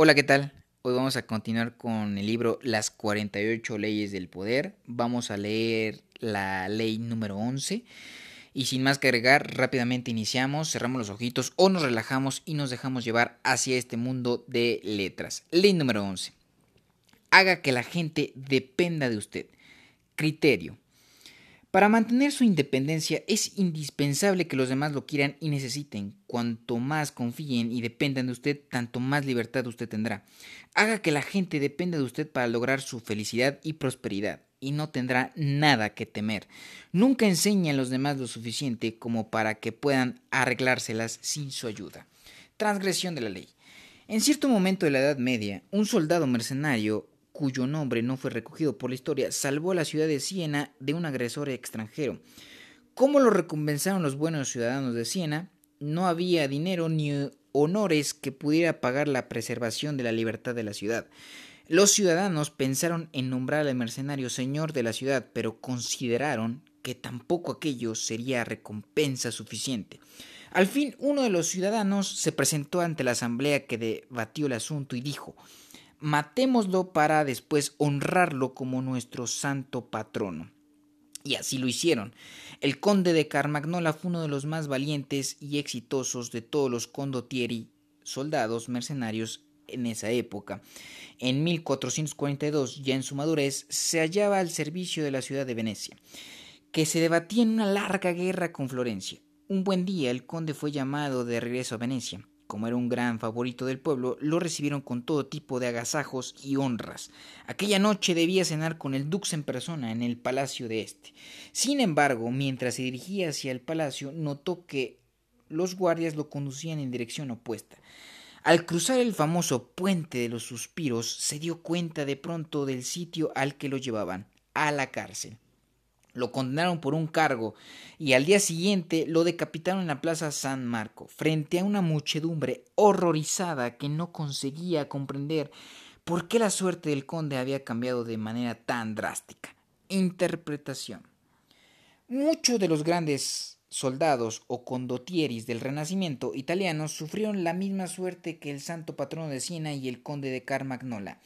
Hola, ¿qué tal? Hoy vamos a continuar con el libro Las 48 leyes del poder. Vamos a leer la ley número 11. Y sin más que agregar, rápidamente iniciamos, cerramos los ojitos o nos relajamos y nos dejamos llevar hacia este mundo de letras. Ley número 11. Haga que la gente dependa de usted. Criterio. Para mantener su independencia es indispensable que los demás lo quieran y necesiten. Cuanto más confíen y dependan de usted, tanto más libertad usted tendrá. Haga que la gente dependa de usted para lograr su felicidad y prosperidad, y no tendrá nada que temer. Nunca enseñe a los demás lo suficiente como para que puedan arreglárselas sin su ayuda. Transgresión de la ley. En cierto momento de la Edad Media, un soldado mercenario cuyo nombre no fue recogido por la historia, salvó a la ciudad de Siena de un agresor extranjero. ¿Cómo lo recompensaron los buenos ciudadanos de Siena? No había dinero ni honores que pudiera pagar la preservación de la libertad de la ciudad. Los ciudadanos pensaron en nombrar al mercenario señor de la ciudad, pero consideraron que tampoco aquello sería recompensa suficiente. Al fin, uno de los ciudadanos se presentó ante la asamblea que debatió el asunto y dijo matémoslo para después honrarlo como nuestro santo patrono. Y así lo hicieron. El conde de Carmagnola fue uno de los más valientes y exitosos de todos los condottieri, soldados mercenarios en esa época. En 1442, ya en su madurez, se hallaba al servicio de la ciudad de Venecia, que se debatía en una larga guerra con Florencia. Un buen día el conde fue llamado de regreso a Venecia como era un gran favorito del pueblo, lo recibieron con todo tipo de agasajos y honras. Aquella noche debía cenar con el dux en persona en el palacio de este. Sin embargo, mientras se dirigía hacia el palacio, notó que los guardias lo conducían en dirección opuesta. Al cruzar el famoso puente de los suspiros, se dio cuenta de pronto del sitio al que lo llevaban, a la cárcel. Lo condenaron por un cargo y al día siguiente lo decapitaron en la Plaza San Marco, frente a una muchedumbre horrorizada que no conseguía comprender por qué la suerte del conde había cambiado de manera tan drástica. Interpretación. Muchos de los grandes soldados o condottieris del Renacimiento italiano sufrieron la misma suerte que el santo patrono de Siena y el conde de Carmagnola.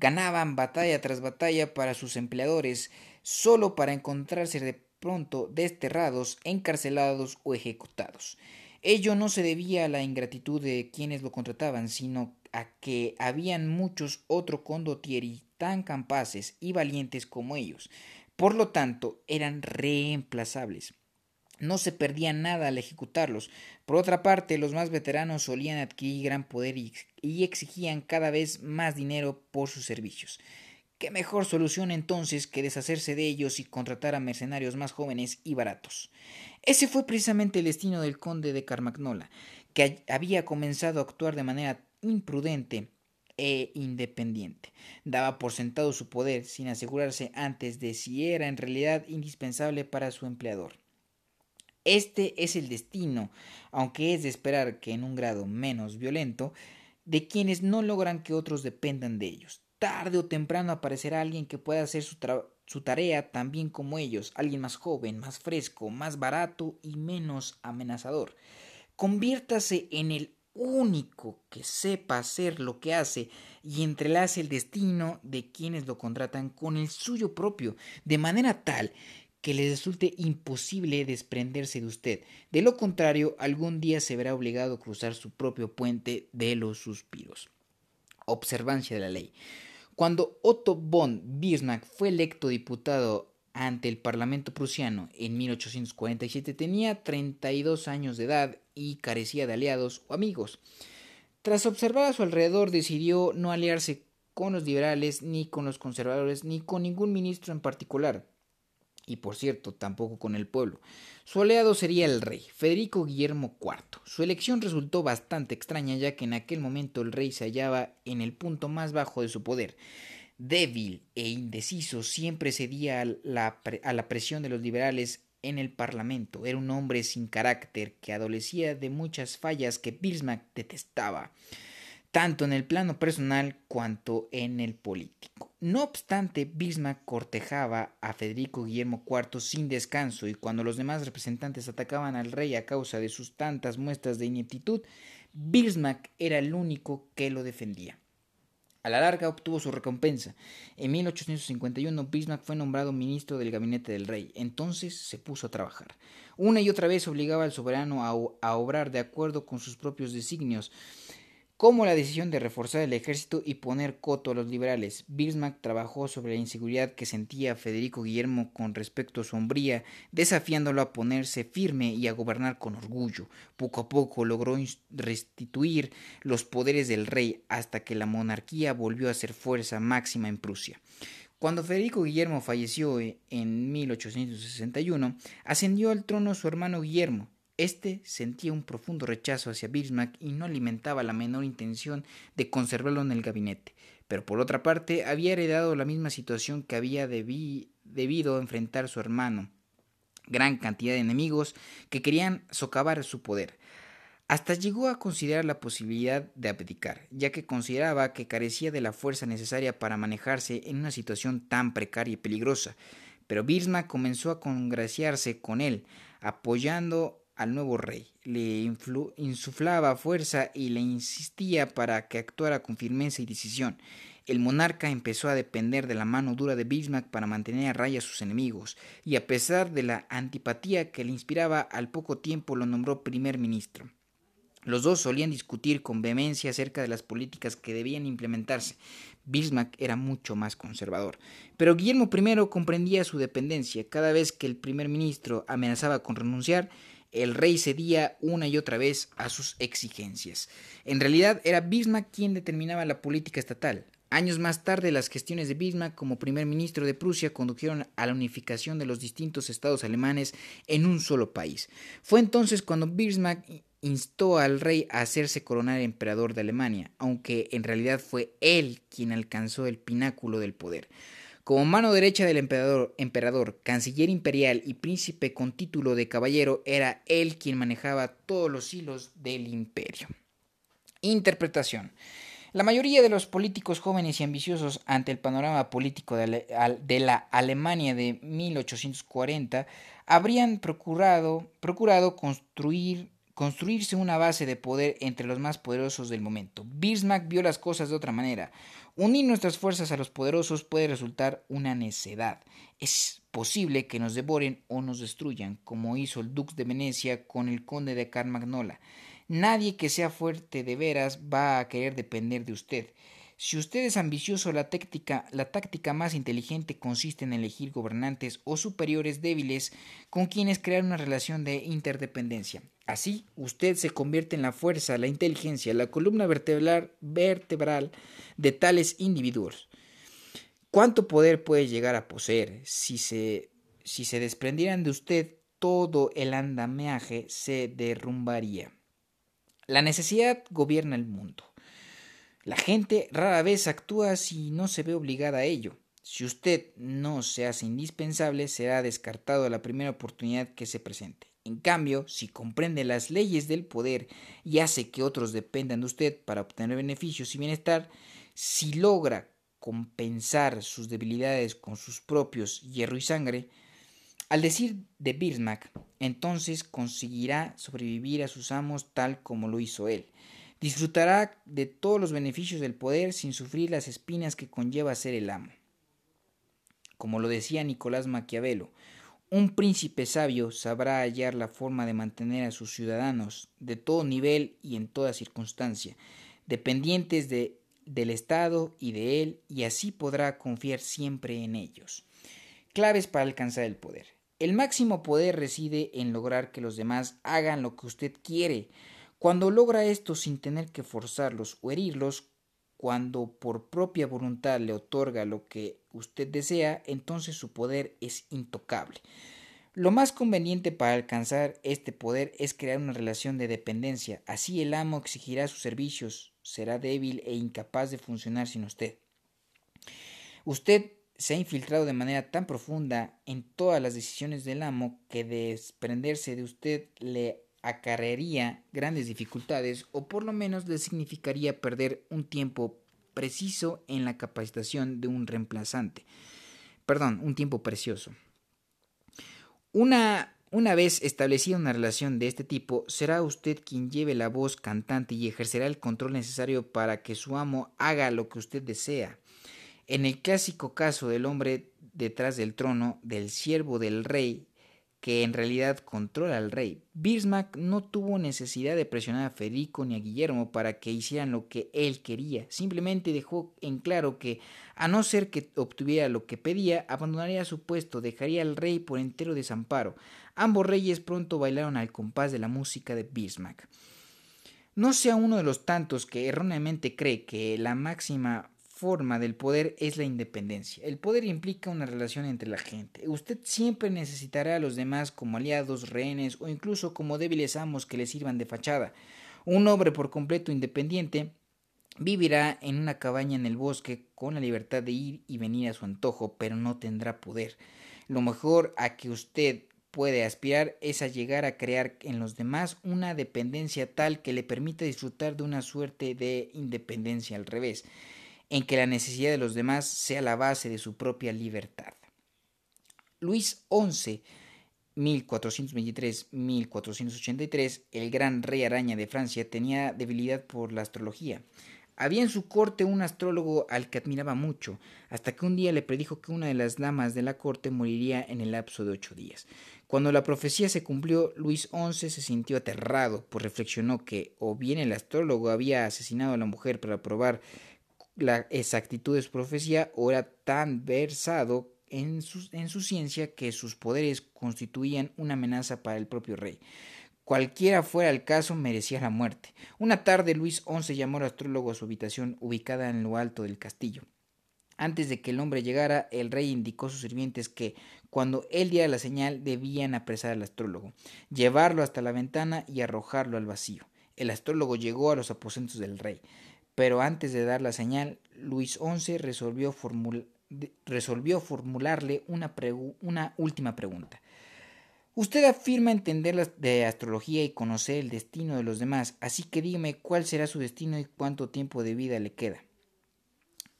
Ganaban batalla tras batalla para sus empleadores, solo para encontrarse de pronto desterrados, encarcelados o ejecutados. Ello no se debía a la ingratitud de quienes lo contrataban, sino a que habían muchos otros condottieri tan capaces y valientes como ellos. Por lo tanto, eran reemplazables. No se perdía nada al ejecutarlos. Por otra parte, los más veteranos solían adquirir gran poder y, exigían cada vez más dinero por sus servicios. ¿Qué mejor solución entonces que deshacerse de ellos y contratar a mercenarios más jóvenes y baratos? Ese fue precisamente el destino del conde de Carmagnola, que había comenzado a actuar de manera imprudente e independiente. Daba por sentado su poder sin asegurarse antes de si era en realidad indispensable para su empleador. Este es el destino, aunque es de esperar que en un grado menos violento, de quienes no logran que otros dependan de ellos tarde o temprano aparecerá alguien que pueda hacer su, tarea tan bien como ellos, alguien más joven, más fresco, más barato y menos amenazador. Conviértase en el único que sepa hacer lo que hace y entrelace el destino de quienes lo contratan con el suyo propio, de manera tal que les resulte imposible desprenderse de usted. De lo contrario, algún día se verá obligado a cruzar su propio puente de los suspiros. Observancia de la ley. Cuando Otto von Bismarck fue electo diputado ante el Parlamento prusiano en 1847 tenía 32 años de edad y carecía de aliados o amigos. Tras observar a su alrededor decidió no aliarse con los liberales ni con los conservadores ni con ningún ministro en particular y por cierto tampoco con el pueblo. Su aliado sería el rey, Federico Guillermo IV. Su elección resultó bastante extraña ya que en aquel momento el rey se hallaba en el punto más bajo de su poder. Débil e indeciso, siempre cedía a la, a la presión de los liberales en el Parlamento. Era un hombre sin carácter que adolecía de muchas fallas que Bismarck detestaba tanto en el plano personal cuanto en el político. No obstante, Bismarck cortejaba a Federico Guillermo IV sin descanso y cuando los demás representantes atacaban al rey a causa de sus tantas muestras de ineptitud, Bismarck era el único que lo defendía. A la larga obtuvo su recompensa. En 1851 Bismarck fue nombrado ministro del gabinete del rey. Entonces se puso a trabajar. Una y otra vez obligaba al soberano a, a obrar de acuerdo con sus propios designios como la decisión de reforzar el ejército y poner coto a los liberales. Bismarck trabajó sobre la inseguridad que sentía Federico Guillermo con respecto a su hombría, desafiándolo a ponerse firme y a gobernar con orgullo. Poco a poco logró restituir los poderes del rey hasta que la monarquía volvió a ser fuerza máxima en Prusia. Cuando Federico Guillermo falleció en 1861, ascendió al trono su hermano Guillermo, este sentía un profundo rechazo hacia Bismarck y no alimentaba la menor intención de conservarlo en el gabinete, pero por otra parte había heredado la misma situación que había debido enfrentar su hermano, gran cantidad de enemigos que querían socavar su poder. Hasta llegó a considerar la posibilidad de abdicar, ya que consideraba que carecía de la fuerza necesaria para manejarse en una situación tan precaria y peligrosa. Pero Bismarck comenzó a congraciarse con él, apoyando al nuevo rey, le insuflaba fuerza y le insistía para que actuara con firmeza y decisión. El monarca empezó a depender de la mano dura de Bismarck para mantener a raya a sus enemigos, y a pesar de la antipatía que le inspiraba, al poco tiempo lo nombró primer ministro. Los dos solían discutir con vehemencia acerca de las políticas que debían implementarse. Bismarck era mucho más conservador. Pero Guillermo I comprendía su dependencia. Cada vez que el primer ministro amenazaba con renunciar, el rey cedía una y otra vez a sus exigencias. En realidad era Bismarck quien determinaba la política estatal. Años más tarde, las gestiones de Bismarck como primer ministro de Prusia condujeron a la unificación de los distintos estados alemanes en un solo país. Fue entonces cuando Bismarck instó al rey a hacerse coronar emperador de Alemania, aunque en realidad fue él quien alcanzó el pináculo del poder. Como mano derecha del emperador, emperador, canciller imperial y príncipe con título de caballero, era él quien manejaba todos los hilos del imperio. Interpretación. La mayoría de los políticos jóvenes y ambiciosos ante el panorama político de la Alemania de 1840 habrían procurado, procurado construir construirse una base de poder entre los más poderosos del momento. Bismarck vio las cosas de otra manera. Unir nuestras fuerzas a los poderosos puede resultar una necedad. Es posible que nos devoren o nos destruyan, como hizo el Dux de Venecia con el conde de Carmagnola. Nadie que sea fuerte de veras va a querer depender de usted. Si usted es ambicioso, la táctica, la táctica más inteligente consiste en elegir gobernantes o superiores débiles con quienes crear una relación de interdependencia. Así, usted se convierte en la fuerza, la inteligencia, la columna vertebral, vertebral de tales individuos. ¿Cuánto poder puede llegar a poseer si se, si se desprendieran de usted todo el andamiaje se derrumbaría? La necesidad gobierna el mundo. La gente rara vez actúa si no se ve obligada a ello. Si usted no se hace indispensable, será descartado a la primera oportunidad que se presente. En cambio, si comprende las leyes del poder y hace que otros dependan de usted para obtener beneficios y bienestar, si logra compensar sus debilidades con sus propios hierro y sangre, al decir de Bismarck, entonces conseguirá sobrevivir a sus amos tal como lo hizo él. Disfrutará de todos los beneficios del poder sin sufrir las espinas que conlleva ser el amo. Como lo decía Nicolás Maquiavelo, un príncipe sabio sabrá hallar la forma de mantener a sus ciudadanos de todo nivel y en toda circunstancia, dependientes de, del Estado y de él, y así podrá confiar siempre en ellos. Claves para alcanzar el poder. El máximo poder reside en lograr que los demás hagan lo que usted quiere, cuando logra esto sin tener que forzarlos o herirlos, cuando por propia voluntad le otorga lo que usted desea, entonces su poder es intocable. Lo más conveniente para alcanzar este poder es crear una relación de dependencia, así el amo exigirá sus servicios, será débil e incapaz de funcionar sin usted. Usted se ha infiltrado de manera tan profunda en todas las decisiones del amo que desprenderse de usted le acarrearía grandes dificultades o por lo menos le significaría perder un tiempo preciso en la capacitación de un reemplazante. Perdón, un tiempo precioso. Una Una vez establecida una relación de este tipo, será usted quien lleve la voz cantante y ejercerá el control necesario para que su amo haga lo que usted desea. En el clásico caso del hombre detrás del trono, del siervo del rey, que en realidad controla al rey. Bismarck no tuvo necesidad de presionar a Federico ni a Guillermo para que hicieran lo que él quería, simplemente dejó en claro que, a no ser que obtuviera lo que pedía, abandonaría su puesto, dejaría al rey por entero desamparo. Ambos reyes pronto bailaron al compás de la música de Bismarck. No sea uno de los tantos que erróneamente cree que la máxima forma del poder es la independencia. El poder implica una relación entre la gente. Usted siempre necesitará a los demás como aliados, rehenes o incluso como débiles amos que le sirvan de fachada. Un hombre por completo independiente vivirá en una cabaña en el bosque con la libertad de ir y venir a su antojo, pero no tendrá poder. Lo mejor a que usted puede aspirar es a llegar a crear en los demás una dependencia tal que le permita disfrutar de una suerte de independencia al revés en que la necesidad de los demás sea la base de su propia libertad. Luis XI, 1423-1483, el gran rey araña de Francia, tenía debilidad por la astrología. Había en su corte un astrólogo al que admiraba mucho, hasta que un día le predijo que una de las damas de la corte moriría en el lapso de ocho días. Cuando la profecía se cumplió, Luis XI se sintió aterrado, pues reflexionó que o bien el astrólogo había asesinado a la mujer para probar la exactitud de su profecía o era tan versado en su, en su ciencia que sus poderes constituían una amenaza para el propio rey. Cualquiera fuera el caso, merecía la muerte. Una tarde Luis XI llamó al astrólogo a su habitación ubicada en lo alto del castillo. Antes de que el hombre llegara, el rey indicó a sus sirvientes que, cuando él diera la señal, debían apresar al astrólogo, llevarlo hasta la ventana y arrojarlo al vacío. El astrólogo llegó a los aposentos del rey. Pero antes de dar la señal, Luis XI resolvió, formularle una, última pregunta. Usted afirma entender de astrología y conocer el destino de los demás, así que dígame cuál será su destino y cuánto tiempo de vida le queda.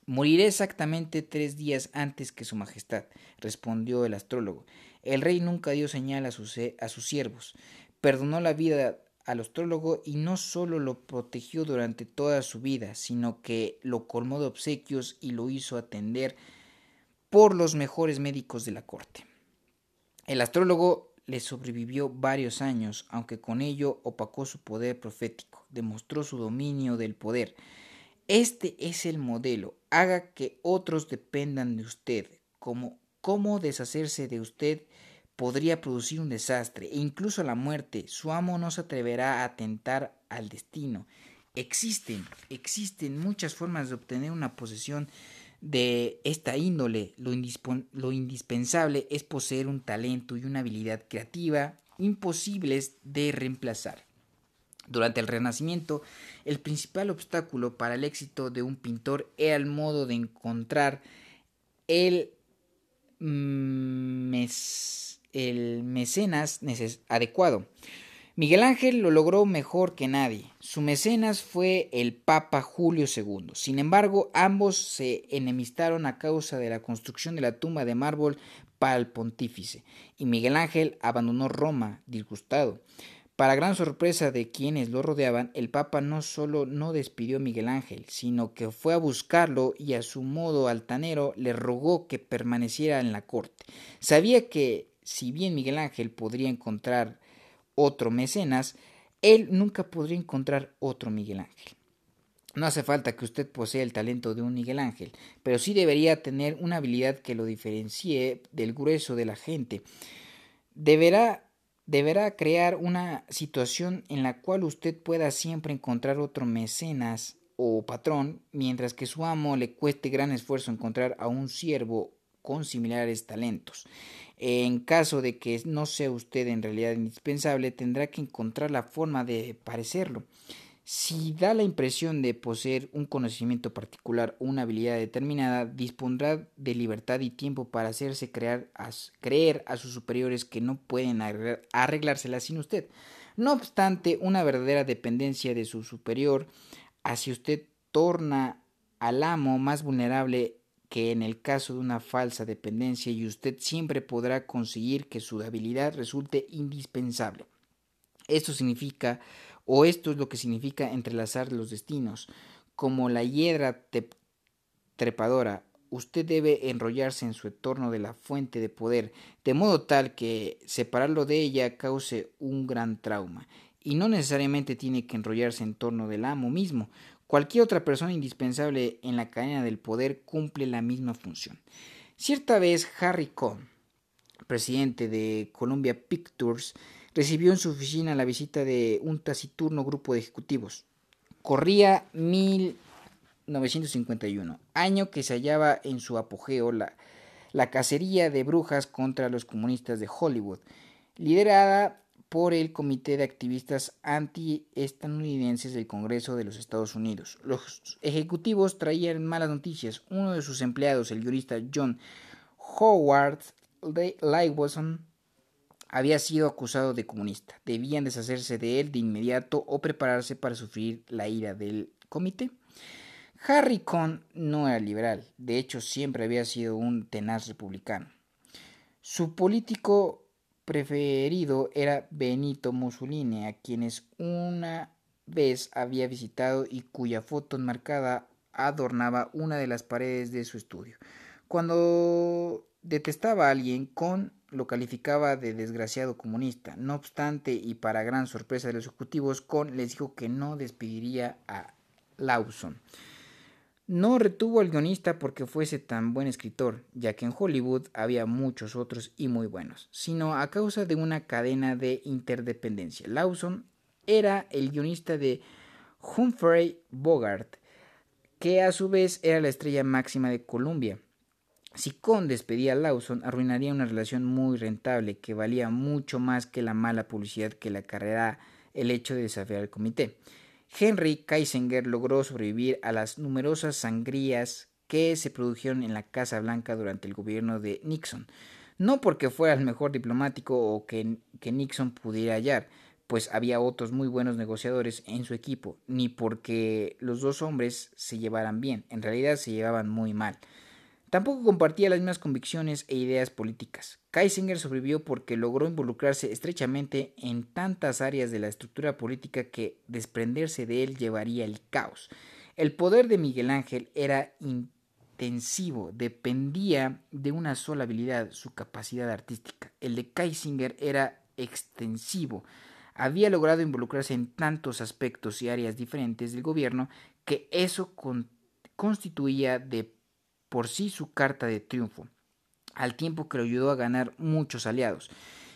Moriré exactamente tres días antes que su Majestad, respondió el astrólogo. El rey nunca dio señal a sus, a sus siervos, perdonó la vida al astrólogo y no solo lo protegió durante toda su vida, sino que lo colmó de obsequios y lo hizo atender por los mejores médicos de la corte. El astrólogo le sobrevivió varios años, aunque con ello opacó su poder profético, demostró su dominio del poder. Este es el modelo. Haga que otros dependan de usted, como cómo deshacerse de usted podría producir un desastre e incluso la muerte. Su amo no se atreverá a atentar al destino. Existen, existen muchas formas de obtener una posesión de esta índole. Lo, lo indispensable es poseer un talento y una habilidad creativa imposibles de reemplazar. Durante el Renacimiento, el principal obstáculo para el éxito de un pintor era el modo de encontrar el mes el mecenas adecuado. Miguel Ángel lo logró mejor que nadie. Su mecenas fue el Papa Julio II. Sin embargo, ambos se enemistaron a causa de la construcción de la tumba de mármol para el pontífice, y Miguel Ángel abandonó Roma, disgustado. Para gran sorpresa de quienes lo rodeaban, el Papa no solo no despidió a Miguel Ángel, sino que fue a buscarlo y a su modo altanero le rogó que permaneciera en la corte. Sabía que si bien Miguel Ángel podría encontrar otro mecenas, él nunca podría encontrar otro Miguel Ángel. No hace falta que usted posea el talento de un Miguel Ángel, pero sí debería tener una habilidad que lo diferencie del grueso de la gente. Deberá, deberá crear una situación en la cual usted pueda siempre encontrar otro mecenas o patrón, mientras que su amo le cueste gran esfuerzo encontrar a un siervo con similares talentos. En caso de que no sea usted en realidad indispensable, tendrá que encontrar la forma de parecerlo. Si da la impresión de poseer un conocimiento particular o una habilidad determinada, dispondrá de libertad y tiempo para hacerse creer a sus superiores que no pueden arreglársela sin usted. No obstante, una verdadera dependencia de su superior hacia usted torna al amo más vulnerable que en el caso de una falsa dependencia y usted siempre podrá conseguir que su habilidad resulte indispensable. Esto significa, o esto es lo que significa entrelazar los destinos. Como la hiedra trepadora, usted debe enrollarse en su entorno de la fuente de poder, de modo tal que separarlo de ella cause un gran trauma. Y no necesariamente tiene que enrollarse en torno del amo mismo. Cualquier otra persona indispensable en la cadena del poder cumple la misma función. Cierta vez Harry Cohn, presidente de Columbia Pictures, recibió en su oficina la visita de un taciturno grupo de ejecutivos. Corría 1951, año que se hallaba en su apogeo la, la cacería de brujas contra los comunistas de Hollywood, liderada por el Comité de Activistas Anti-Estadounidenses del Congreso de los Estados Unidos. Los ejecutivos traían malas noticias. Uno de sus empleados, el jurista John Howard Lywson, había sido acusado de comunista. Debían deshacerse de él de inmediato o prepararse para sufrir la ira del comité. Harry Cohn no era liberal, de hecho siempre había sido un tenaz republicano. Su político preferido era Benito Mussolini, a quienes una vez había visitado y cuya foto enmarcada adornaba una de las paredes de su estudio. Cuando detestaba a alguien, Cohn lo calificaba de desgraciado comunista. No obstante, y para gran sorpresa de los ejecutivos, Cohn les dijo que no despediría a Lawson. No retuvo al guionista porque fuese tan buen escritor, ya que en Hollywood había muchos otros y muy buenos, sino a causa de una cadena de interdependencia. Lawson era el guionista de Humphrey Bogart, que a su vez era la estrella máxima de Columbia. Si Cohn despedía a Lawson, arruinaría una relación muy rentable que valía mucho más que la mala publicidad que le acarreará el hecho de desafiar al comité. Henry Kissinger logró sobrevivir a las numerosas sangrías que se produjeron en la Casa Blanca durante el gobierno de Nixon, no porque fuera el mejor diplomático o que, que Nixon pudiera hallar, pues había otros muy buenos negociadores en su equipo, ni porque los dos hombres se llevaran bien, en realidad se llevaban muy mal. Tampoco compartía las mismas convicciones e ideas políticas. Kaisinger sobrevivió porque logró involucrarse estrechamente en tantas áreas de la estructura política que desprenderse de él llevaría el caos. El poder de Miguel Ángel era intensivo, dependía de una sola habilidad, su capacidad artística. El de Kaisinger era extensivo. Había logrado involucrarse en tantos aspectos y áreas diferentes del gobierno que eso constituía de por sí su carta de triunfo, al tiempo que lo ayudó a ganar muchos aliados.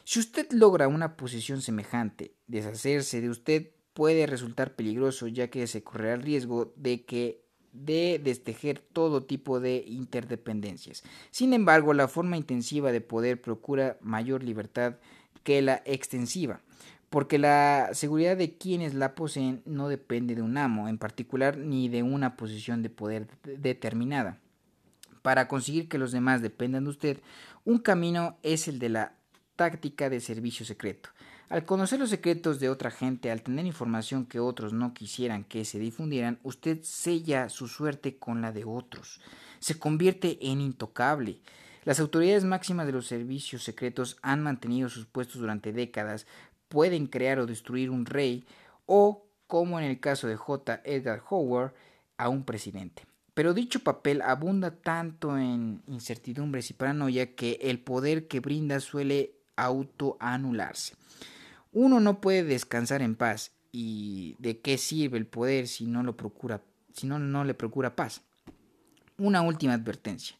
Si usted logra una posición semejante, deshacerse de usted puede resultar peligroso ya que se correrá el riesgo de que de destejer todo tipo de interdependencias. Sin embargo, la forma intensiva de poder procura mayor libertad que la extensiva, porque la seguridad de quienes la poseen no depende de un amo en particular ni de una posición de poder determinada para conseguir que los demás dependan de usted, un camino es el de la táctica de servicio secreto. Al conocer los secretos de otra gente, al tener información que otros no quisieran que se difundieran, usted sella su suerte con la de otros. Se convierte en intocable. Las autoridades máximas de los servicios secretos han mantenido sus puestos durante décadas, pueden crear o destruir un rey o, como en el caso de J. Edgar Hoover, a un presidente. Pero dicho papel abunda tanto en incertidumbres y paranoia que el poder que brinda suele autoanularse. Uno no puede descansar en paz. ¿Y de qué sirve el poder si no lo procura, si no, no le procura paz? Una última advertencia.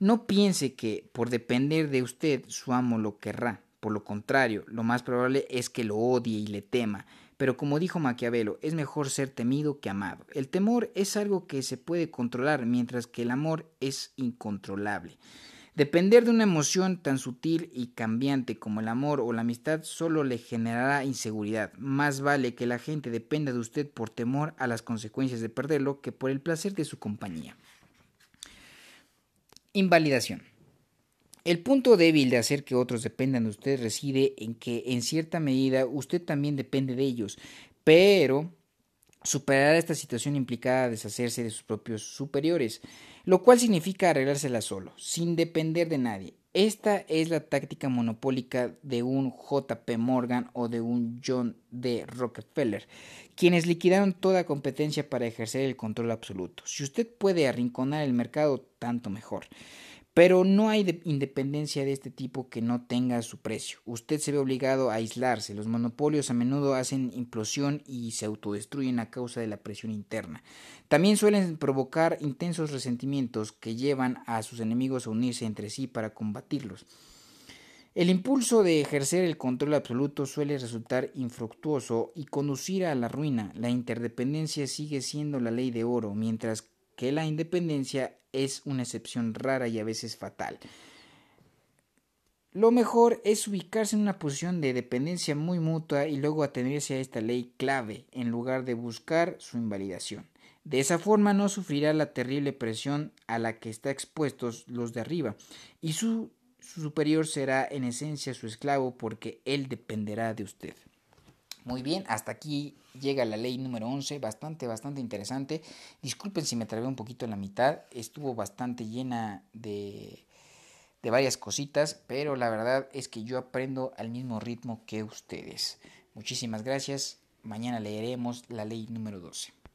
No piense que por depender de usted su amo lo querrá. Por lo contrario, lo más probable es que lo odie y le tema, pero como dijo Maquiavelo, es mejor ser temido que amado. El temor es algo que se puede controlar, mientras que el amor es incontrolable. Depender de una emoción tan sutil y cambiante como el amor o la amistad solo le generará inseguridad. Más vale que la gente dependa de usted por temor a las consecuencias de perderlo que por el placer de su compañía. Invalidación. El punto débil de hacer que otros dependan de usted reside en que en cierta medida usted también depende de ellos, pero superará esta situación implicada deshacerse de sus propios superiores, lo cual significa arreglársela solo, sin depender de nadie. Esta es la táctica monopólica de un JP Morgan o de un John D. Rockefeller, quienes liquidaron toda competencia para ejercer el control absoluto. Si usted puede arrinconar el mercado, tanto mejor. Pero no hay independencia de este tipo que no tenga su precio. Usted se ve obligado a aislarse. Los monopolios a menudo hacen implosión y se autodestruyen a causa de la presión interna. También suelen provocar intensos resentimientos que llevan a sus enemigos a unirse entre sí para combatirlos. El impulso de ejercer el control absoluto suele resultar infructuoso y conducir a la ruina. La interdependencia sigue siendo la ley de oro, mientras que la independencia es una excepción rara y a veces fatal. Lo mejor es ubicarse en una posición de dependencia muy mutua y luego atenerse a esta ley clave en lugar de buscar su invalidación. De esa forma no sufrirá la terrible presión a la que están expuestos los de arriba y su, su superior será en esencia su esclavo porque él dependerá de usted. Muy bien, hasta aquí llega la ley número 11, bastante, bastante interesante. Disculpen si me trabé un poquito en la mitad, estuvo bastante llena de, de varias cositas, pero la verdad es que yo aprendo al mismo ritmo que ustedes. Muchísimas gracias, mañana leeremos la ley número 12.